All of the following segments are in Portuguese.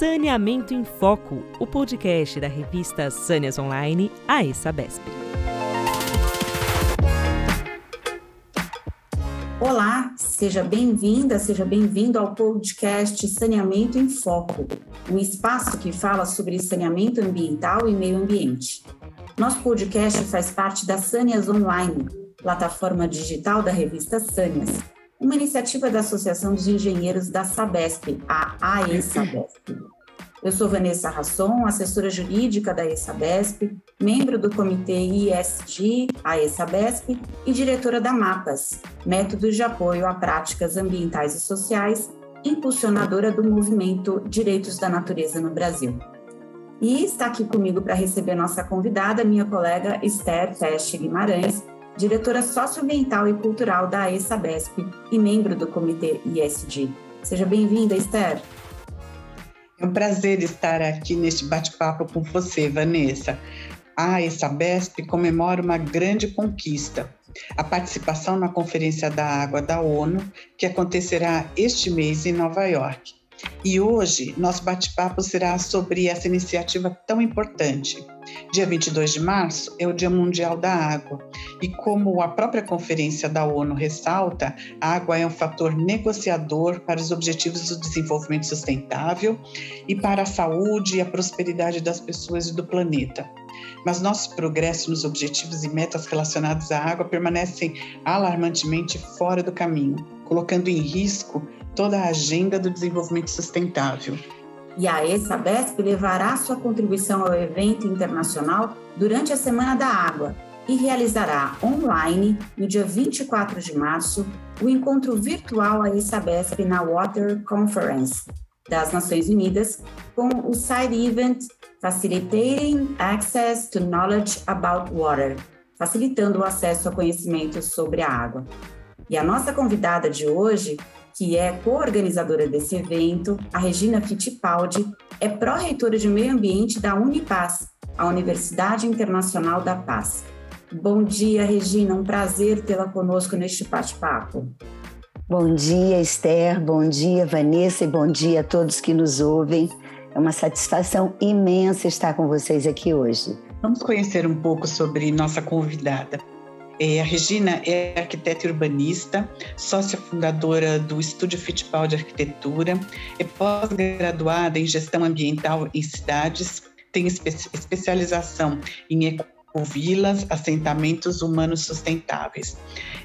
Saneamento em Foco, o podcast da revista Sâneas Online, a ESABESP. Olá, seja bem-vinda, seja bem-vindo ao podcast Saneamento em Foco, um espaço que fala sobre saneamento ambiental e meio ambiente. Nosso podcast faz parte da Sâneas Online, plataforma digital da revista Sâneas, uma iniciativa da Associação dos Engenheiros da Sabesp, a AESABESP. Eu sou Vanessa Rasson, assessora jurídica da ESABESP, membro do comitê ISG, AESABESP, e diretora da MAPAS, Métodos de Apoio a Práticas Ambientais e Sociais, impulsionadora do movimento Direitos da Natureza no Brasil. E está aqui comigo para receber nossa convidada, minha colega Esther Teste Guimarães, diretora socioambiental e cultural da ESABESP e membro do comitê ISD. Seja bem-vinda, Esther. É um prazer estar aqui neste bate-papo com você, Vanessa. A ESABESP comemora uma grande conquista, a participação na Conferência da Água da ONU, que acontecerá este mês em Nova York. E hoje, nosso bate-papo será sobre essa iniciativa tão importante. Dia 22 de março é o Dia Mundial da Água, e como a própria Conferência da ONU ressalta, a água é um fator negociador para os objetivos do desenvolvimento sustentável e para a saúde e a prosperidade das pessoas e do planeta. Mas nosso progresso nos objetivos e metas relacionados à água permanecem alarmantemente fora do caminho, colocando em risco toda a agenda do desenvolvimento sustentável. E a ESABESP levará sua contribuição ao evento internacional durante a Semana da Água e realizará online, no dia 24 de março, o encontro virtual a ESABESP na Water Conference das Nações Unidas, com o side event Facilitating Access to Knowledge About Water, facilitando o acesso a conhecimento sobre a água. E a nossa convidada de hoje que é co-organizadora desse evento, a Regina Fittipaldi, é pró-reitora de meio ambiente da Unipaz, a Universidade Internacional da Paz. Bom dia, Regina, um prazer tê-la conosco neste bate-papo. Bom dia, Esther, bom dia, Vanessa, e bom dia a todos que nos ouvem. É uma satisfação imensa estar com vocês aqui hoje. Vamos conhecer um pouco sobre nossa convidada. É, a Regina é arquiteta urbanista, sócia fundadora do Estúdio Fittipaldi de Arquitetura, é pós-graduada em gestão ambiental em cidades, tem espe especialização em ecovilas, assentamentos humanos sustentáveis.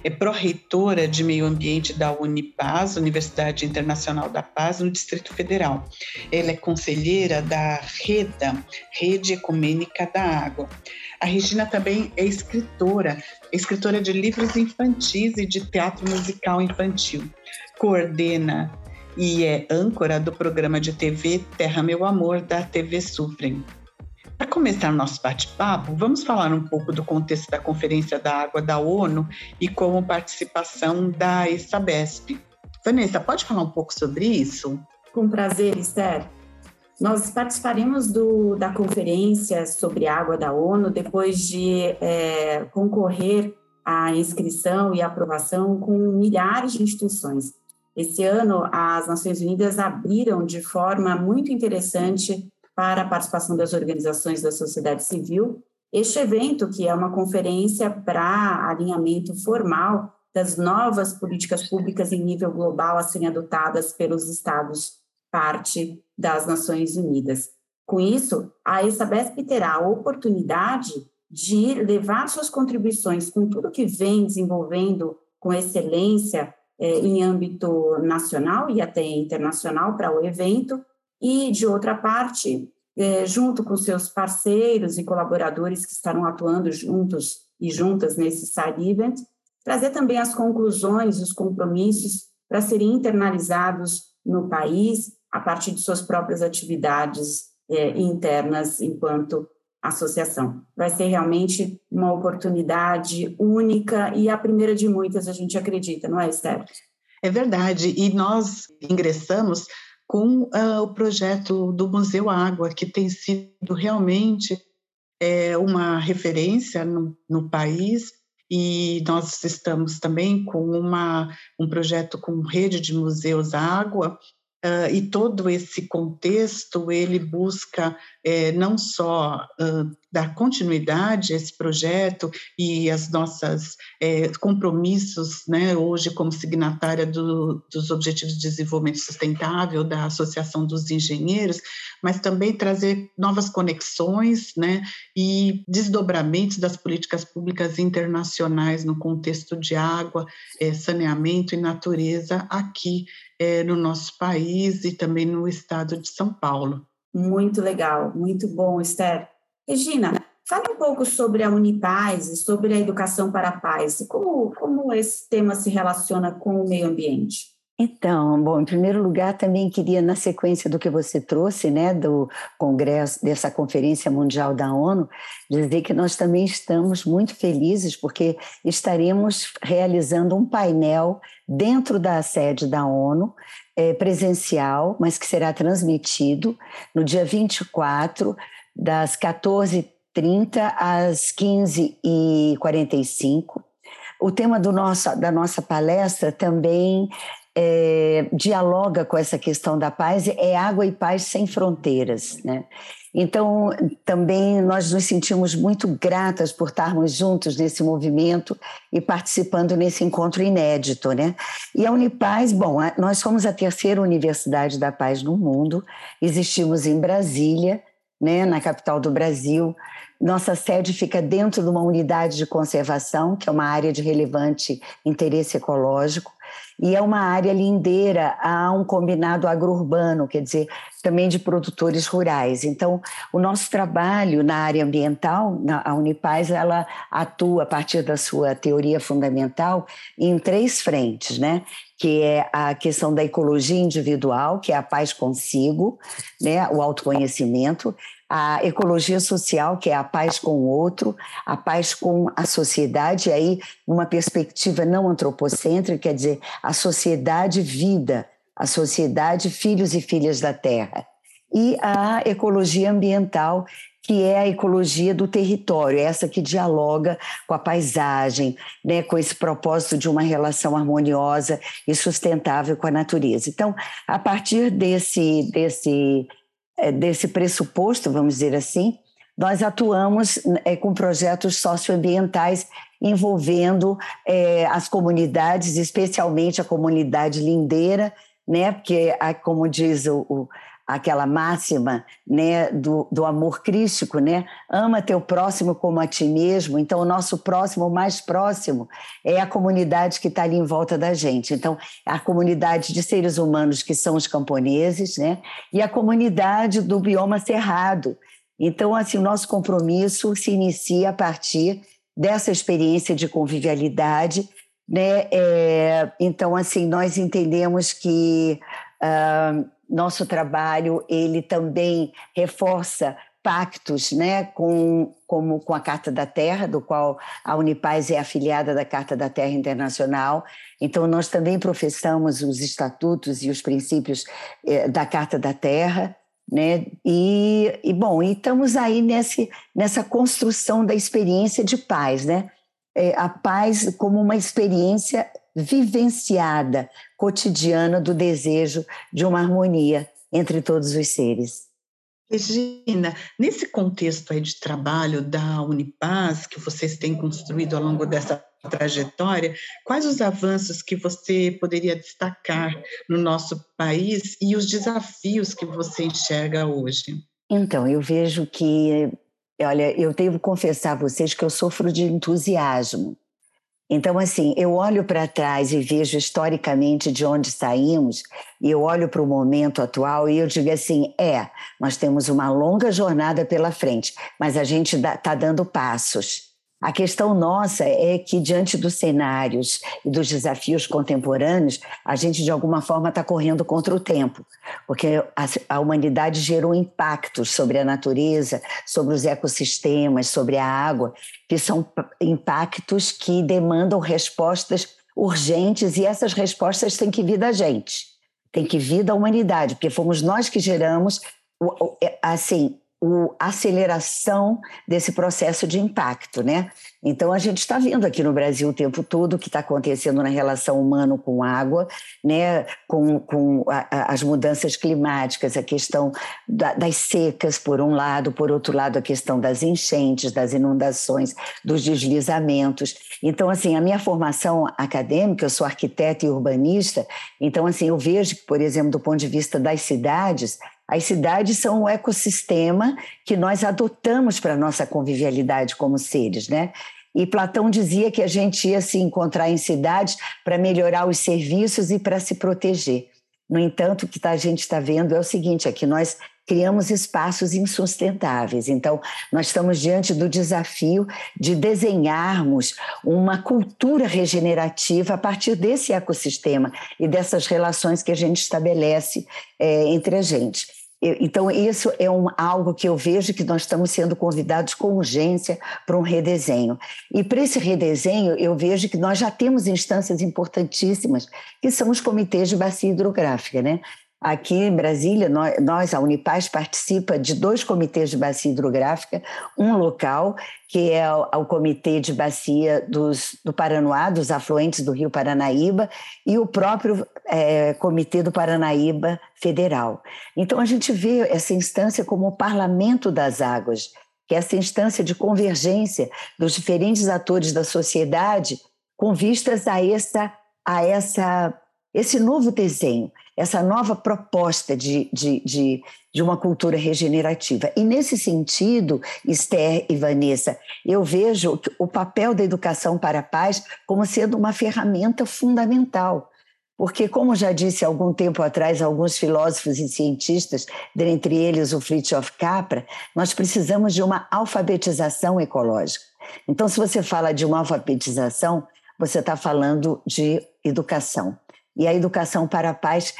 É pró-reitora de meio ambiente da Unipaz, Universidade Internacional da Paz, no Distrito Federal. Ela é conselheira da REDA, Rede Ecumênica da Água. A Regina também é escritora, escritora de livros infantis e de teatro musical infantil. Coordena e é âncora do programa de TV Terra Meu Amor, da TV Sufrem. Para começar nosso bate-papo, vamos falar um pouco do contexto da Conferência da Água da ONU e como participação da ESABESP. Vanessa, pode falar um pouco sobre isso? Com prazer, Esther. Nós participaremos do, da conferência sobre água da ONU depois de é, concorrer à inscrição e aprovação com milhares de instituições. Esse ano, as Nações Unidas abriram de forma muito interessante para a participação das organizações da sociedade civil este evento, que é uma conferência para alinhamento formal das novas políticas públicas em nível global a serem adotadas pelos estados parte das Nações Unidas. Com isso, a ESABESP terá a oportunidade de levar suas contribuições com tudo que vem desenvolvendo com excelência eh, em âmbito nacional e até internacional para o evento, e, de outra parte, eh, junto com seus parceiros e colaboradores que estarão atuando juntos e juntas nesse side event, trazer também as conclusões, os compromissos para serem internalizados no país a partir de suas próprias atividades é, internas enquanto associação. Vai ser realmente uma oportunidade única e a primeira de muitas, a gente acredita, não é, Esther? É verdade, e nós ingressamos com uh, o projeto do Museu Água, que tem sido realmente é, uma referência no, no país. E nós estamos também com uma, um projeto com rede de museus água Uh, e todo esse contexto ele busca é, não só uh, dar continuidade a esse projeto e as nossas é, compromissos, né, hoje como signatária do, dos Objetivos de Desenvolvimento Sustentável da Associação dos Engenheiros, mas também trazer novas conexões, né, e desdobramentos das políticas públicas internacionais no contexto de água, é, saneamento e natureza aqui é, no nosso país e também no estado de São Paulo. Muito legal, muito bom, Esther. Regina, fale um pouco sobre a Unipaz e sobre a educação para a paz. Como, como esse tema se relaciona com o meio ambiente? Então, bom, em primeiro lugar, também queria, na sequência do que você trouxe, né, do congresso, dessa Conferência Mundial da ONU, dizer que nós também estamos muito felizes porque estaremos realizando um painel dentro da sede da ONU, é, presencial, mas que será transmitido no dia 24, das 14h30 às 15h45. O tema do nosso, da nossa palestra também é, dialoga com essa questão da paz é água e paz sem fronteiras, né? Então, também nós nos sentimos muito gratas por estarmos juntos nesse movimento e participando nesse encontro inédito, né? E a Unipaz, bom, nós somos a terceira universidade da paz no mundo, existimos em Brasília, né, na capital do Brasil. Nossa sede fica dentro de uma unidade de conservação, que é uma área de relevante interesse ecológico e é uma área lindeira a um combinado agro-urbano, quer dizer, também de produtores rurais. Então, o nosso trabalho na área ambiental, a Unipaz, ela atua a partir da sua teoria fundamental em três frentes, né? que é a questão da ecologia individual, que é a paz consigo, né, o autoconhecimento, a ecologia social, que é a paz com o outro, a paz com a sociedade, e aí uma perspectiva não antropocêntrica, quer dizer, a sociedade vida, a sociedade filhos e filhas da terra. E a ecologia ambiental, que é a ecologia do território, essa que dialoga com a paisagem, né, com esse propósito de uma relação harmoniosa e sustentável com a natureza. Então, a partir desse, desse é, desse pressuposto, vamos dizer assim, nós atuamos é, com projetos socioambientais envolvendo é, as comunidades, especialmente a comunidade lindeira, né? Porque, como diz o, o aquela máxima né, do, do amor crístico, né? Ama teu próximo como a ti mesmo. Então, o nosso próximo, o mais próximo, é a comunidade que está ali em volta da gente. Então, a comunidade de seres humanos que são os camponeses, né? E a comunidade do bioma cerrado. Então, assim, o nosso compromisso se inicia a partir dessa experiência de convivialidade, né? É, então, assim, nós entendemos que uh, nosso trabalho ele também reforça pactos, né, com, como com a Carta da Terra, do qual a Unipaz é afiliada da Carta da Terra Internacional. Então, nós também professamos os estatutos e os princípios eh, da Carta da Terra, né? E, e, bom, e estamos aí nesse, nessa construção da experiência de paz, né? É, a paz como uma experiência vivenciada, cotidiana do desejo de uma harmonia entre todos os seres. Regina, nesse contexto aí de trabalho da Unipaz que vocês têm construído ao longo dessa trajetória, quais os avanços que você poderia destacar no nosso país e os desafios que você enxerga hoje? Então, eu vejo que, olha, eu devo confessar a vocês que eu sofro de entusiasmo então, assim, eu olho para trás e vejo historicamente de onde saímos, e eu olho para o momento atual e eu digo assim: é, nós temos uma longa jornada pela frente, mas a gente está dando passos. A questão nossa é que, diante dos cenários e dos desafios contemporâneos, a gente, de alguma forma, está correndo contra o tempo, porque a, humanidade gerou impactos sobre a natureza, sobre os ecossistemas, sobre a água, que são impactos que demandam respostas urgentes, e essas respostas têm que vir da gente, têm que vir da humanidade, porque fomos nós que geramos, assim, a aceleração desse processo de impacto, né? Então, a gente está vendo aqui no Brasil o tempo todo o que está acontecendo na relação humano com água, né? com, com a, a, as mudanças climáticas, a questão da, das secas, por um lado, por outro lado, a questão das enchentes, das inundações, dos deslizamentos. Então, assim, a minha formação acadêmica, eu sou arquiteta e urbanista, então, assim, eu vejo que, por exemplo, do ponto de vista das cidades, as cidades são um ecossistema que nós adotamos para a nossa convivialidade como seres, né? E Platão dizia que a gente ia se encontrar em cidades para melhorar os serviços e para se proteger. No entanto, o que tá, a gente está vendo é o seguinte: é que nós criamos espaços insustentáveis. Então, nós estamos diante do desafio de desenharmos uma cultura regenerativa a partir desse ecossistema e dessas relações que a gente estabelece é, entre a gente. Então, isso é um, algo que eu vejo que nós estamos sendo convidados com urgência para um redesenho. E para esse redesenho, eu vejo que nós já temos instâncias importantíssimas, que são os comitês de bacia hidrográfica. Né? Aqui em Brasília, nós, a Unipaz, participa de dois comitês de bacia hidrográfica, um local, que é o, Comitê de Bacia dos, do Paranoá, dos afluentes do Rio Paranaíba, e o próprio é, Comitê do Paranaíba Federal. Então, a gente vê essa instância como o Parlamento das Águas, que é essa instância de convergência dos diferentes atores da sociedade com vistas a essa, a essa esse novo desenho, essa nova proposta de, de, de, de, uma cultura regenerativa. E nesse sentido, Esther e Vanessa, eu vejo o papel da educação para a paz como sendo uma ferramenta fundamental. Porque, como já disse algum tempo atrás alguns filósofos e cientistas, dentre eles o Fritjof Capra, nós precisamos de uma alfabetização ecológica. Então, se você fala de uma alfabetização, você está falando de educação. E a educação para a paz,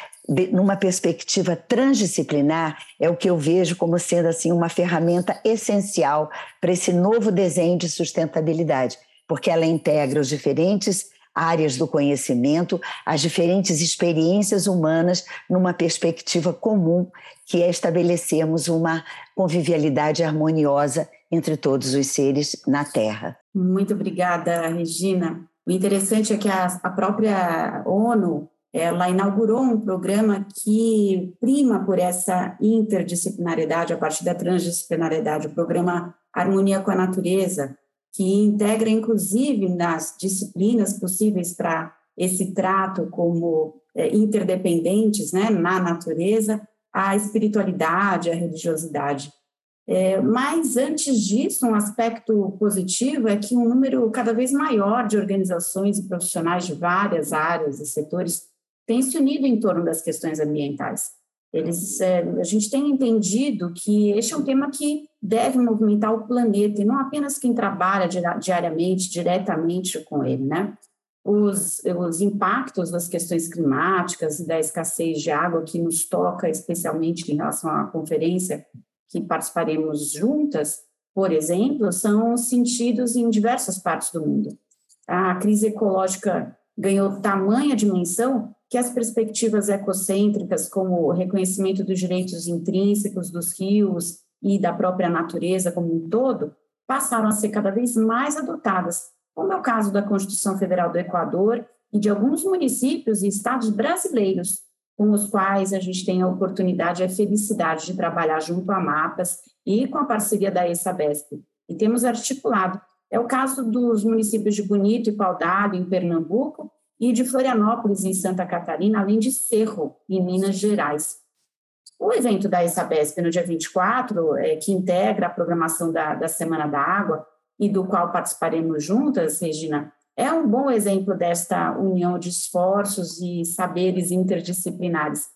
numa perspectiva transdisciplinar, é o que eu vejo como sendo assim uma ferramenta essencial para esse novo desenho de sustentabilidade, porque ela integra os diferentes áreas do conhecimento, as diferentes experiências humanas numa perspectiva comum, que é estabelecermos uma convivialidade harmoniosa entre todos os seres na Terra. Muito obrigada, Regina. O interessante é que a, a própria ONU ela inaugurou um programa que prima por essa interdisciplinariedade a partir da transdisciplinariedade, o programa Harmonia com a Natureza, que integra inclusive nas disciplinas possíveis para esse trato como é, interdependentes né, na natureza, a espiritualidade, a religiosidade. É, mas, antes disso, um aspecto positivo é que um número cada vez maior de organizações e profissionais de várias áreas e setores tem se unido em torno das questões ambientais. Eles, é, a gente tem entendido que este é um tema que deve movimentar o planeta, e não apenas quem trabalha diariamente, diretamente com ele, né? Os, os impactos das questões climáticas e da escassez de água que nos toca, especialmente em relação à conferência que participaremos juntas, por exemplo, são sentidos em diversas partes do mundo. A crise ecológica ganhou tamanha dimensão que as perspectivas ecocêntricas, como o reconhecimento dos direitos intrínsecos dos rios e da própria natureza como um todo, passaram a ser cada vez mais adotadas, como é o caso da Constituição Federal do Equador e de alguns municípios e estados brasileiros, com os quais a gente tem a oportunidade e a felicidade de trabalhar junto a MAPAS e com a parceria da ESABESP. E temos articulado. É o caso dos municípios de Bonito e Paudalho, em Pernambuco, e de Florianópolis, em Santa Catarina, além de Cerro, em Minas Gerais. O evento da ESABESP no dia 24, é, que integra a programação da, da Semana da Água e do qual participaremos juntas, Regina, é um bom exemplo desta união de esforços e saberes interdisciplinares.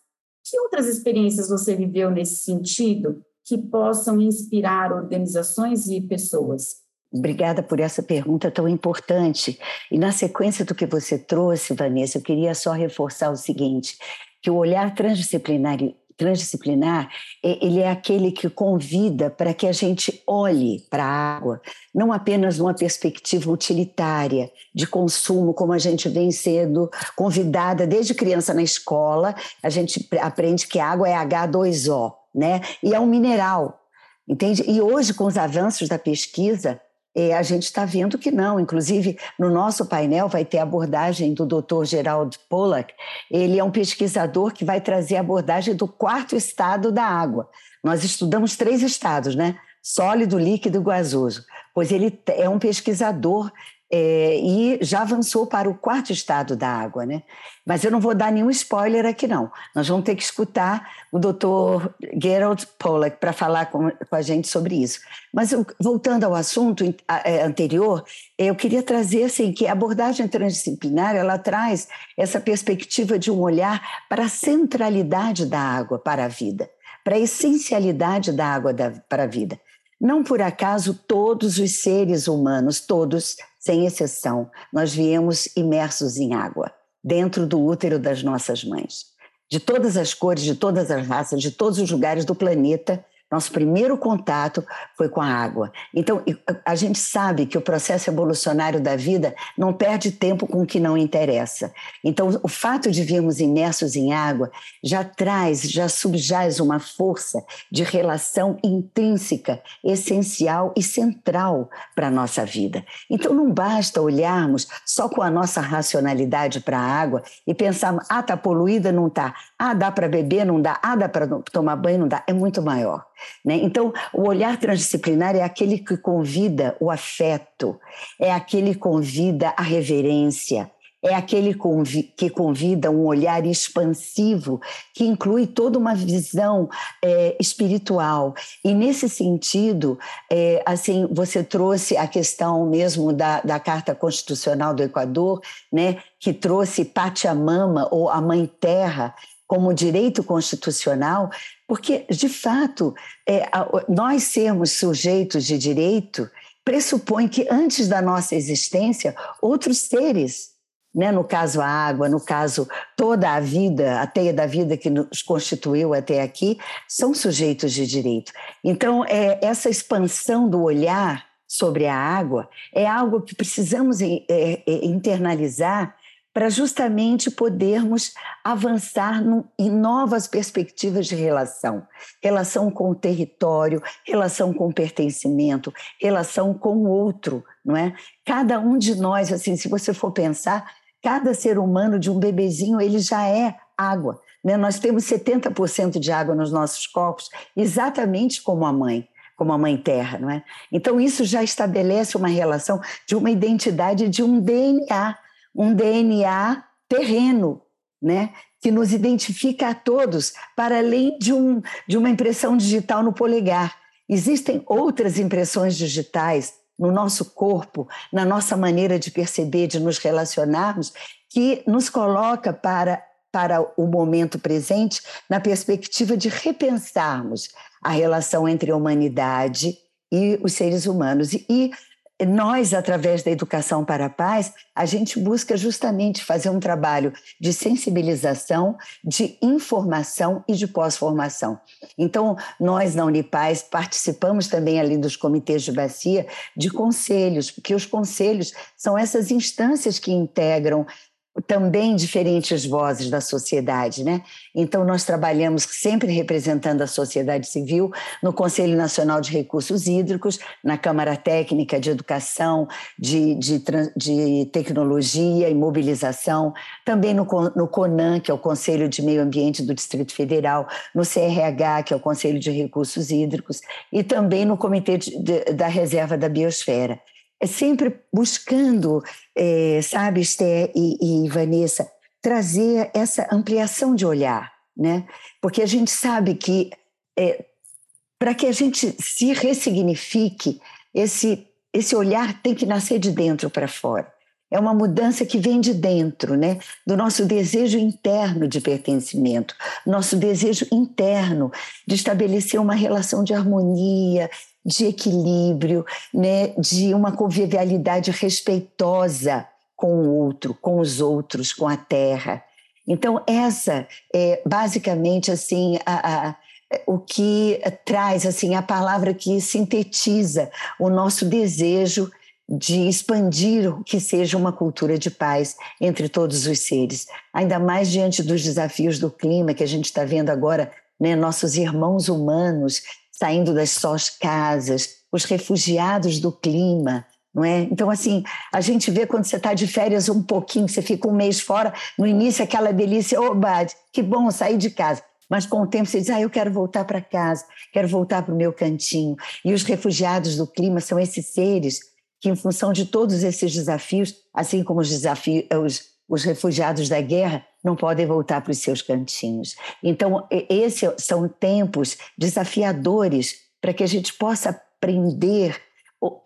Que outras experiências você viveu nesse sentido que possam inspirar organizações e pessoas? Obrigada por essa pergunta tão importante. E na sequência do que você trouxe, Vanessa, eu queria só reforçar o seguinte, que o olhar transdisciplinar, transdisciplinar ele é aquele que convida para que a gente olhe para a água, não apenas numa perspectiva utilitária de consumo, como a gente vem sendo convidada desde criança na escola, a gente aprende que a água é H2O, né? E é um mineral, entende? E hoje, com os avanços da pesquisa, é, a gente está vendo que não. Inclusive, no nosso painel vai ter a abordagem do Dr. Gerald Pollack. Ele é um pesquisador que vai trazer a abordagem do quarto estado da água. Nós estudamos três estados, né? Sólido, líquido e gasoso. Pois ele é um pesquisador é, e já avançou para o quarto estado da água, né? Mas eu não vou dar nenhum spoiler aqui, não. Nós vamos ter que escutar o Dr. Gerald Pollack para falar com, com, a gente sobre isso. Mas voltando ao assunto é, anterior, eu queria trazer assim que a abordagem transdisciplinar ela traz essa perspectiva de um olhar para a centralidade da água para a vida, para a essencialidade da água da, para a vida. Não por acaso todos os seres humanos, todos sem exceção, nós viemos imersos em água, dentro do útero das nossas mães. De todas as cores, de todas as raças, de todos os lugares do planeta, nosso primeiro contato foi com a água. Então, a gente sabe que o processo evolucionário da vida não perde tempo com o que não interessa. Então, o fato de virmos imersos em água já traz, já subjaz uma força de relação intrínseca, essencial e central para a nossa vida. Então, não basta olharmos só com a nossa racionalidade para a água e pensarmos, ah, está poluída, não está. Ah, dá para beber, não dá. Ah, dá para tomar banho, não dá. É muito maior. Né? Então, o olhar transdisciplinar é aquele que convida o afeto, é aquele que convida a reverência, é aquele que convida um olhar expansivo, que inclui toda uma visão é, espiritual. E nesse sentido, é, assim, você trouxe a questão mesmo da, da Carta Constitucional do Equador, né, que trouxe Pachamama, ou a Mãe Terra, como direito constitucional, porque, de fato, é, nós sermos sujeitos de direito pressupõe que antes da nossa existência, outros seres, né, no caso a água, no caso toda a vida, a teia da vida que nos constituiu até aqui, são sujeitos de direito. Então, é, essa expansão do olhar sobre a água é algo que precisamos é, é, internalizar para justamente podermos avançar em novas perspectivas de relação. Relação com o território, relação com o pertencimento, relação com o outro, não é? Cada um de nós, assim, se você for pensar, cada ser humano de um bebezinho, ele já é água. Né? Nós temos 70% de água nos nossos corpos, exatamente como a mãe como a mãe terra, não é? Então isso já estabelece uma relação de uma identidade de um DNA um DNA terreno, né? que nos identifica a todos, para além de, um, de uma impressão digital no polegar. Existem outras impressões digitais no nosso corpo, na nossa maneira de perceber, de nos relacionarmos, que nos coloca para, para o momento presente na perspectiva de repensarmos a relação entre a humanidade e os seres humanos. E, e nós, através da educação para a paz, a gente busca justamente fazer um trabalho de sensibilização, de informação e de pós-formação. Então, nós na Unipaz participamos também ali dos comitês de bacia de conselhos, porque os conselhos são essas instâncias que integram também diferentes vozes da sociedade, né? Então nós trabalhamos sempre representando a sociedade civil no Conselho Nacional de Recursos Hídricos, na Câmara Técnica de Educação, de, de, de Tecnologia e Mobilização, também no, no CONAN, que é o Conselho de Meio Ambiente do Distrito Federal, no CRH, que é o Conselho de Recursos Hídricos, e também no Comitê de, de, da Reserva da Biosfera é sempre buscando, é, sabe, Esther e, e Vanessa, trazer essa ampliação de olhar, né? Porque a gente sabe que é, para que a gente se ressignifique, esse, esse olhar tem que nascer de dentro para fora. É uma mudança que vem de dentro, né? Do nosso desejo interno de pertencimento, nosso desejo interno de estabelecer uma relação de harmonia, de equilíbrio, né, de uma convivialidade respeitosa com o outro, com os outros, com a terra. Então essa é basicamente assim a, a, o que traz assim a palavra que sintetiza o nosso desejo de expandir o que seja uma cultura de paz entre todos os seres, ainda mais diante dos desafios do clima que a gente está vendo agora, né, nossos irmãos humanos saindo das suas casas, os refugiados do clima, não é? Então, assim, a gente vê quando você está de férias um pouquinho, você fica um mês fora, no início aquela delícia, ô, oh, que bom sair de casa. Mas com o tempo você diz, ah, eu quero voltar para casa, quero voltar para o meu cantinho. E os refugiados do clima são esses seres que, em função de todos esses desafios, assim como os desafios, os, os refugiados da guerra, não podem voltar para os seus cantinhos. Então, esses são tempos desafiadores para que a gente possa aprender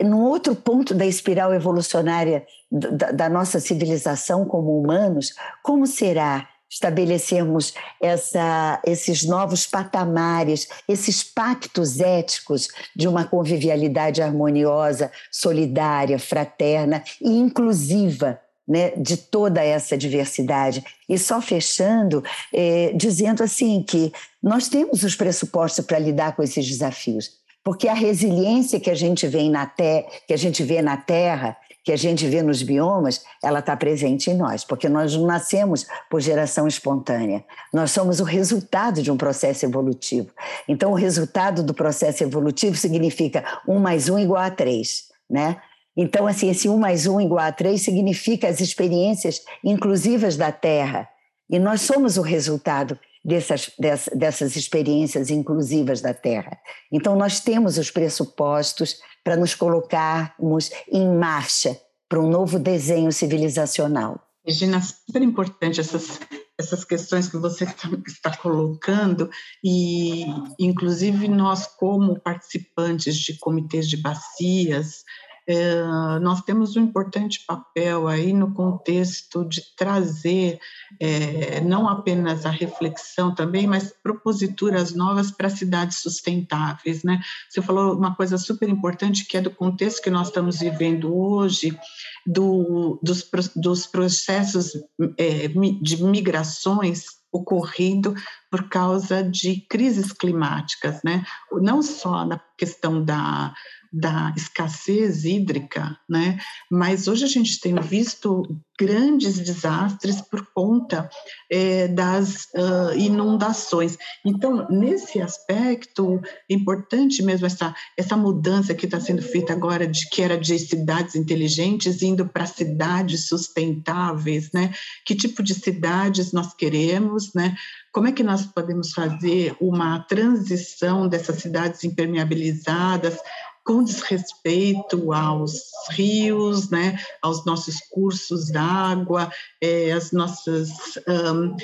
num outro ponto da espiral evolucionária da, da nossa civilização como humanos, como será estabelecermos essa, esses novos patamares, esses pactos éticos de uma convivialidade harmoniosa, solidária, fraterna e inclusiva. Né, de toda essa diversidade. E só fechando, é, dizendo assim que nós temos os pressupostos para lidar com esses desafios, porque a resiliência que a gente vê na, te que a gente vê na Terra que a gente vê nos biomas, ela está presente em nós, porque nós não nascemos por geração espontânea. Nós somos o resultado de um processo evolutivo. Então, o resultado do processo evolutivo significa um mais um igual a três, né? Então, assim, esse um mais um igual a três significa as experiências inclusivas da Terra. E nós somos o resultado dessas, dessas, experiências inclusivas da Terra. Então, nós temos os pressupostos para nos colocarmos em marcha para um novo desenho civilizacional. Regina, super importante essas, essas questões que você tá, está colocando, e inclusive nós, como participantes de comitês de bacias, é, nós temos um importante papel aí no contexto de trazer é, não apenas a reflexão também, mas proposituras novas para cidades sustentáveis, né? Você falou uma coisa super importante que é do contexto que nós estamos vivendo hoje, do, dos, dos processos é, de migrações ocorrido por causa de crises climáticas, né? Não só na questão da da escassez hídrica, né? Mas hoje a gente tem visto grandes desastres por conta é, das uh, inundações. Então, nesse aspecto, é importante mesmo essa, essa mudança que está sendo feita agora, de que era de cidades inteligentes indo para cidades sustentáveis, né? Que tipo de cidades nós queremos, né? Como é que nós podemos fazer uma transição dessas cidades impermeabilizadas com desrespeito aos rios, né, aos nossos cursos d'água, é, as nossas, um,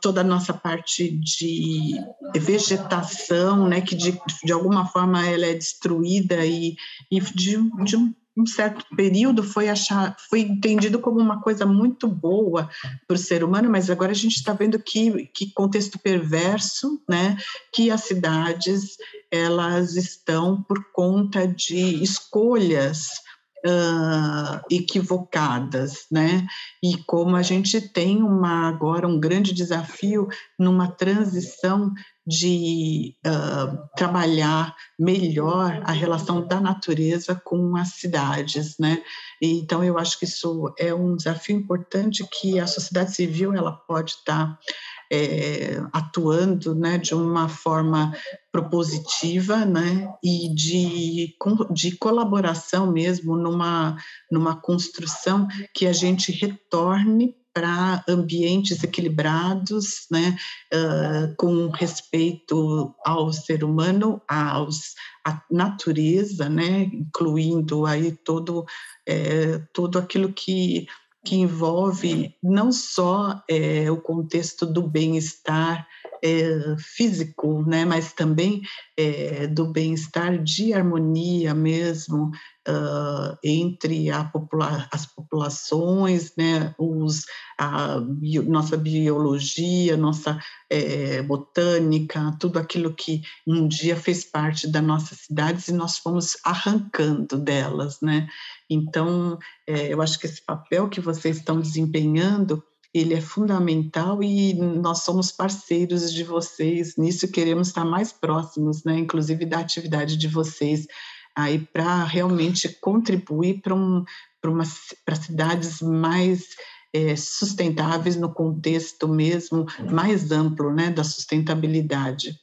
toda a nossa parte de vegetação, né, que de, de alguma forma ela é destruída e, e de, de um um certo período foi achar, foi entendido como uma coisa muito boa para o ser humano, mas agora a gente está vendo que, que contexto perverso, né, que as cidades elas estão por conta de escolhas uh, equivocadas, né? E como a gente tem uma agora um grande desafio numa transição de uh, trabalhar melhor a relação da natureza com as cidades, né? Então eu acho que isso é um desafio importante que a sociedade civil ela pode estar tá é, atuando né, de uma forma propositiva né, e de, de colaboração mesmo numa, numa construção que a gente retorne para ambientes equilibrados, né, uh, com respeito ao ser humano, aos, à natureza, né, incluindo aí todo, é, todo aquilo que que envolve não só é, o contexto do bem-estar é, físico, né, mas também é, do bem-estar de harmonia mesmo uh, entre popula as populações, né, os, a bio, nossa biologia, nossa é, botânica, tudo aquilo que um dia fez parte das nossas cidades e nós fomos arrancando delas, né? Então, é, eu acho que esse papel que vocês estão desempenhando ele é fundamental e nós somos parceiros de vocês nisso queremos estar mais próximos, né, inclusive da atividade de vocês aí para realmente contribuir para um, para cidades mais é, sustentáveis no contexto mesmo mais amplo, né, da sustentabilidade.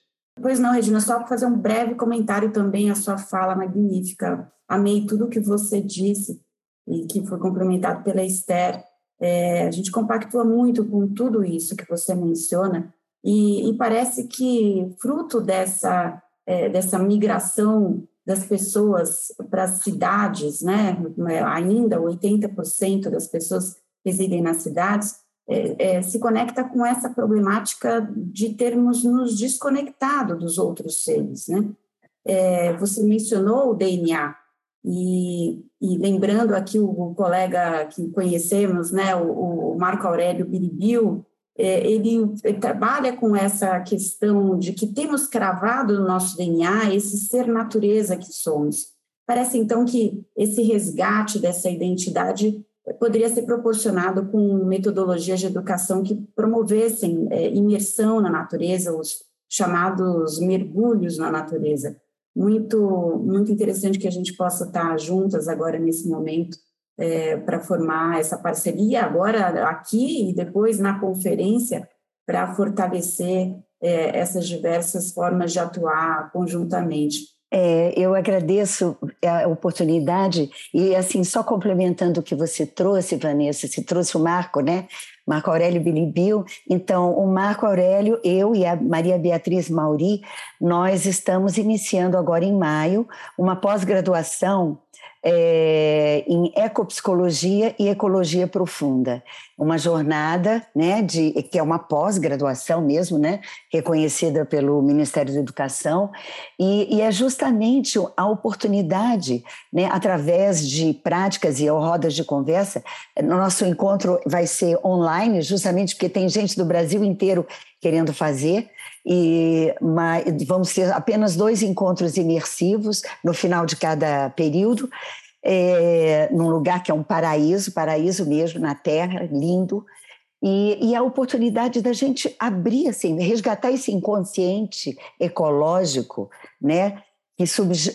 Pois não, Regina, só para fazer um breve comentário também à sua fala magnífica. Amei tudo que você disse e que foi complementado pela Esther. É, a gente compactua muito com tudo isso que você menciona e, e parece que fruto dessa, é, dessa migração das pessoas para as cidades, né? ainda 80% das pessoas residem nas cidades, é, é, se conecta com essa problemática de termos nos desconectado dos outros seres. Né? É, você mencionou o DNA, e, e, lembrando aqui o, o, colega que conhecemos, né, o, o Marco Aurélio Biribil, é, ele, ele, trabalha com essa questão de que temos cravado no nosso DNA esse ser natureza que somos. Parece então que esse resgate dessa identidade poderia ser proporcionado com metodologias de educação que promovessem é, imersão na natureza, os chamados mergulhos na natureza. Muito, muito interessante que a gente possa estar juntas agora nesse momento é, para formar essa parceria agora aqui e depois na conferência para fortalecer é, essas diversas formas de atuar conjuntamente. É, eu agradeço a oportunidade e assim só complementando o que você trouxe, Vanessa, se trouxe o Marco, né? Marco Aurélio Bilibil. Então, o Marco Aurélio, eu e a Maria Beatriz Mauri, nós estamos iniciando agora em maio uma pós-graduação é, em ecopsicologia e ecologia profunda. Uma jornada, né, de, que é uma pós-graduação mesmo, né, reconhecida pelo Ministério da Educação, e, e, é justamente a oportunidade, né, através de práticas e rodas de conversa, nosso encontro vai ser online, justamente porque tem gente do Brasil inteiro querendo fazer, e mas, vamos ter apenas dois encontros imersivos no final de cada período, é, num lugar que é um paraíso, paraíso mesmo na Terra, lindo, e, e, a oportunidade da gente abrir, assim, resgatar esse inconsciente ecológico, né,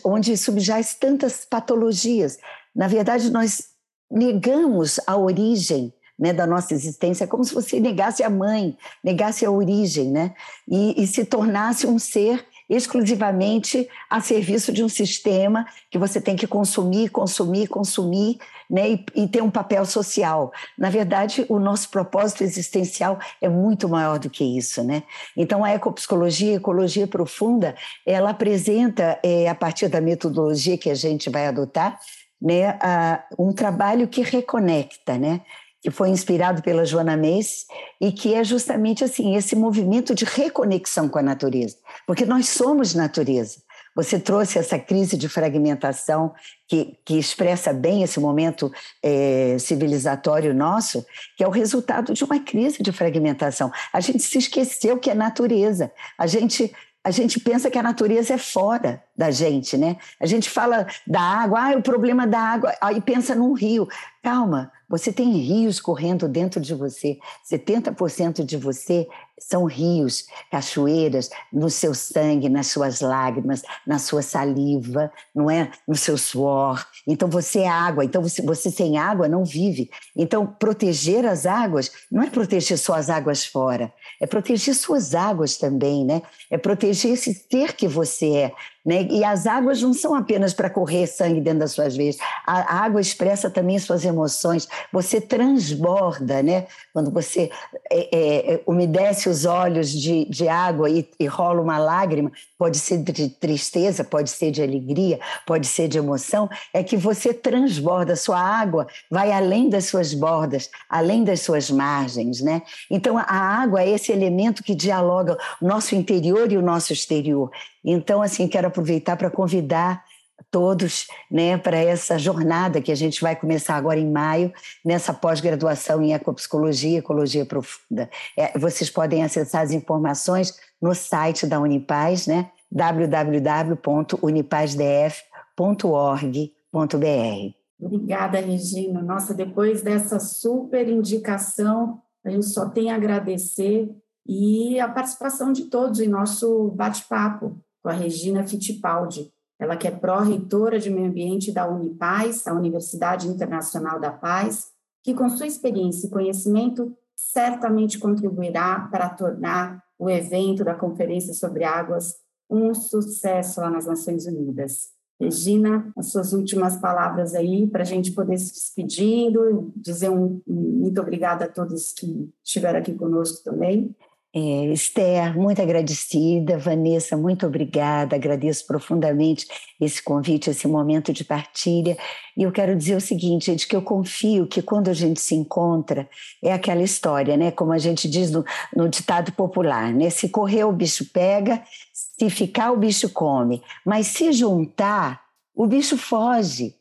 onde subjaz tantas patologias. Na verdade, nós negamos a origem né, da nossa existência, é como se você negasse a mãe, negasse a origem, né, e, e se tornasse um ser exclusivamente a serviço de um sistema que você tem que consumir, consumir, consumir, né, e, e, ter um papel social. Na verdade, o nosso propósito existencial é muito maior do que isso, né? Então, a ecopsicologia, a ecologia profunda, ela apresenta, é, a partir da metodologia que a gente vai adotar, né, a, um trabalho que reconecta, né? Que foi inspirado pela Joana Mace e que é justamente assim esse movimento de reconexão com a natureza, porque nós somos natureza. Você trouxe essa crise de fragmentação que, que expressa bem esse momento é, civilizatório nosso, que é o resultado de uma crise de fragmentação. A gente se esqueceu que é natureza. A gente a gente pensa que a natureza é fora da gente, né? A gente fala da água, ah, o problema da água, aí pensa num rio. Calma, você tem rios correndo dentro de você. 70% de você são rios, cachoeiras, no seu sangue, nas suas lágrimas, na sua saliva, não é? No seu suor. Então você é água. Então você, você sem água não vive. Então proteger as águas não é proteger só as águas fora, é proteger suas águas também, né? É proteger esse ser que você é. Né? E as águas não são apenas para correr sangue dentro das suas veias. A água expressa também suas emoções. Você transborda, né? Quando você é, é, umedece os olhos de, de água e, e rola uma lágrima, pode ser de tristeza, pode ser de alegria, pode ser de emoção. É que você transborda. Sua água vai além das suas bordas, além das suas margens, né? Então a água é esse elemento que dialoga o nosso interior e o nosso exterior. Então, assim, quero aproveitar para convidar todos né, para essa jornada que a gente vai começar agora em maio, nessa pós-graduação em Ecopsicologia e Ecologia Profunda. É, vocês podem acessar as informações no site da Unipaz, né, www.unipazdf.org.br. Obrigada, Regina. Nossa, depois dessa super indicação, gente só tem a agradecer e a participação de todos em nosso bate-papo com a Regina Fittipaldi, ela que é pró-reitora de meio ambiente da Unipaz, a Universidade Internacional da Paz, que com sua experiência e conhecimento certamente contribuirá para tornar o evento da Conferência sobre Águas um sucesso lá nas Nações Unidas. Regina, as suas últimas palavras aí para a gente poder se despedindo, dizer um, um muito obrigada a todos que estiveram aqui conosco também. É, Esther, muito agradecida. Vanessa, muito obrigada. Agradeço profundamente esse convite, esse momento de partilha. E eu quero dizer o seguinte, gente, que eu confio que quando a gente se encontra, é aquela história, né? Como a gente diz no, no ditado popular, né? Se correr, o bicho pega, se ficar, o bicho come. Mas se juntar, o bicho foge.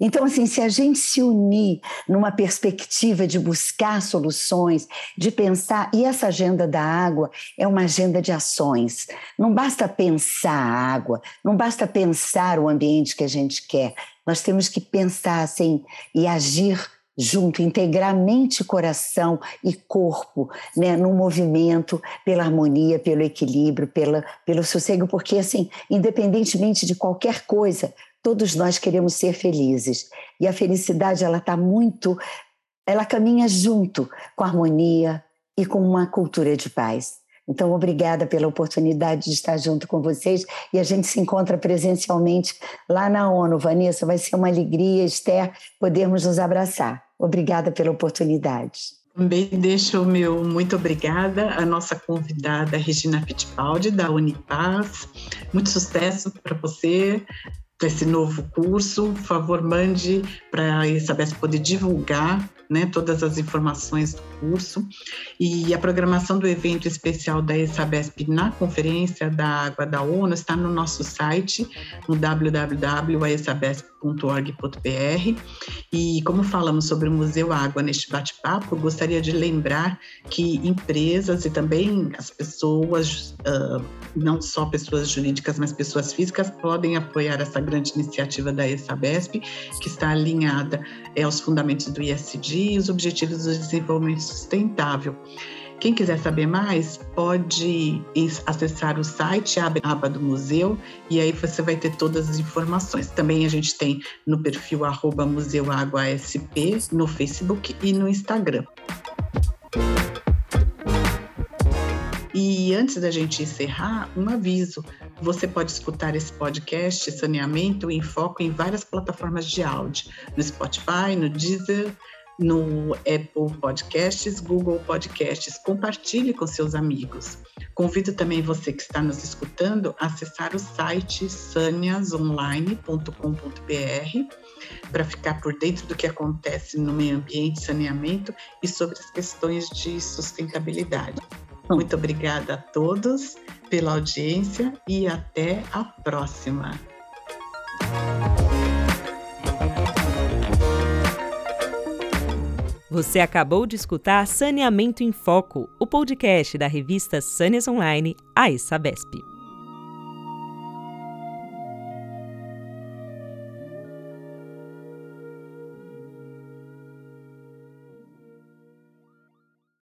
Então, assim, se a gente se unir numa perspectiva de buscar soluções, de pensar, e essa agenda da água é uma agenda de ações. Não basta pensar a água, não basta pensar o ambiente que a gente quer. Nós temos que pensar assim e agir junto, integrar mente, coração e corpo, né, no movimento, pela harmonia, pelo equilíbrio, pela, pelo sossego, porque assim, independentemente de qualquer coisa, Todos nós queremos ser felizes. E a felicidade, ela está muito. Ela caminha junto com a harmonia e com uma cultura de paz. Então, obrigada pela oportunidade de estar junto com vocês e a gente se encontra presencialmente lá na ONU. Vanessa, vai ser uma alegria, Esther, podermos nos abraçar. Obrigada pela oportunidade. Também deixo o meu muito obrigada à nossa convidada Regina Fittipaldi, da Unipaz. Muito sucesso para você, esse novo curso, por favor, mande para a Isabel poder divulgar né, todas as informações do curso. E a programação do evento especial da ESABESP na Conferência da Água da ONU está no nosso site, no www.aesabesp.org.br. E como falamos sobre o Museu Água neste bate-papo, gostaria de lembrar que empresas e também as pessoas, uh, não só pessoas jurídicas, mas pessoas físicas, podem apoiar essa grande iniciativa da ESABESP, que está alinhada é, aos fundamentos do ISD e os Objetivos do Desenvolvimento Sustentável. Quem quiser saber mais, pode acessar o site, abre a aba do museu e aí você vai ter todas as informações. Também a gente tem no perfil arroba no Facebook e no Instagram. E antes da gente encerrar, um aviso: você pode escutar esse podcast Saneamento em Foco em várias plataformas de áudio, no Spotify, no Deezer, no Apple Podcasts, Google Podcasts. Compartilhe com seus amigos. Convido também você que está nos escutando a acessar o site saniasonline.com.br para ficar por dentro do que acontece no meio ambiente, saneamento e sobre as questões de sustentabilidade. Muito obrigada a todos pela audiência e até a próxima. Você acabou de escutar Saneamento em Foco, o podcast da revista Sâneas Online, a Sabesp.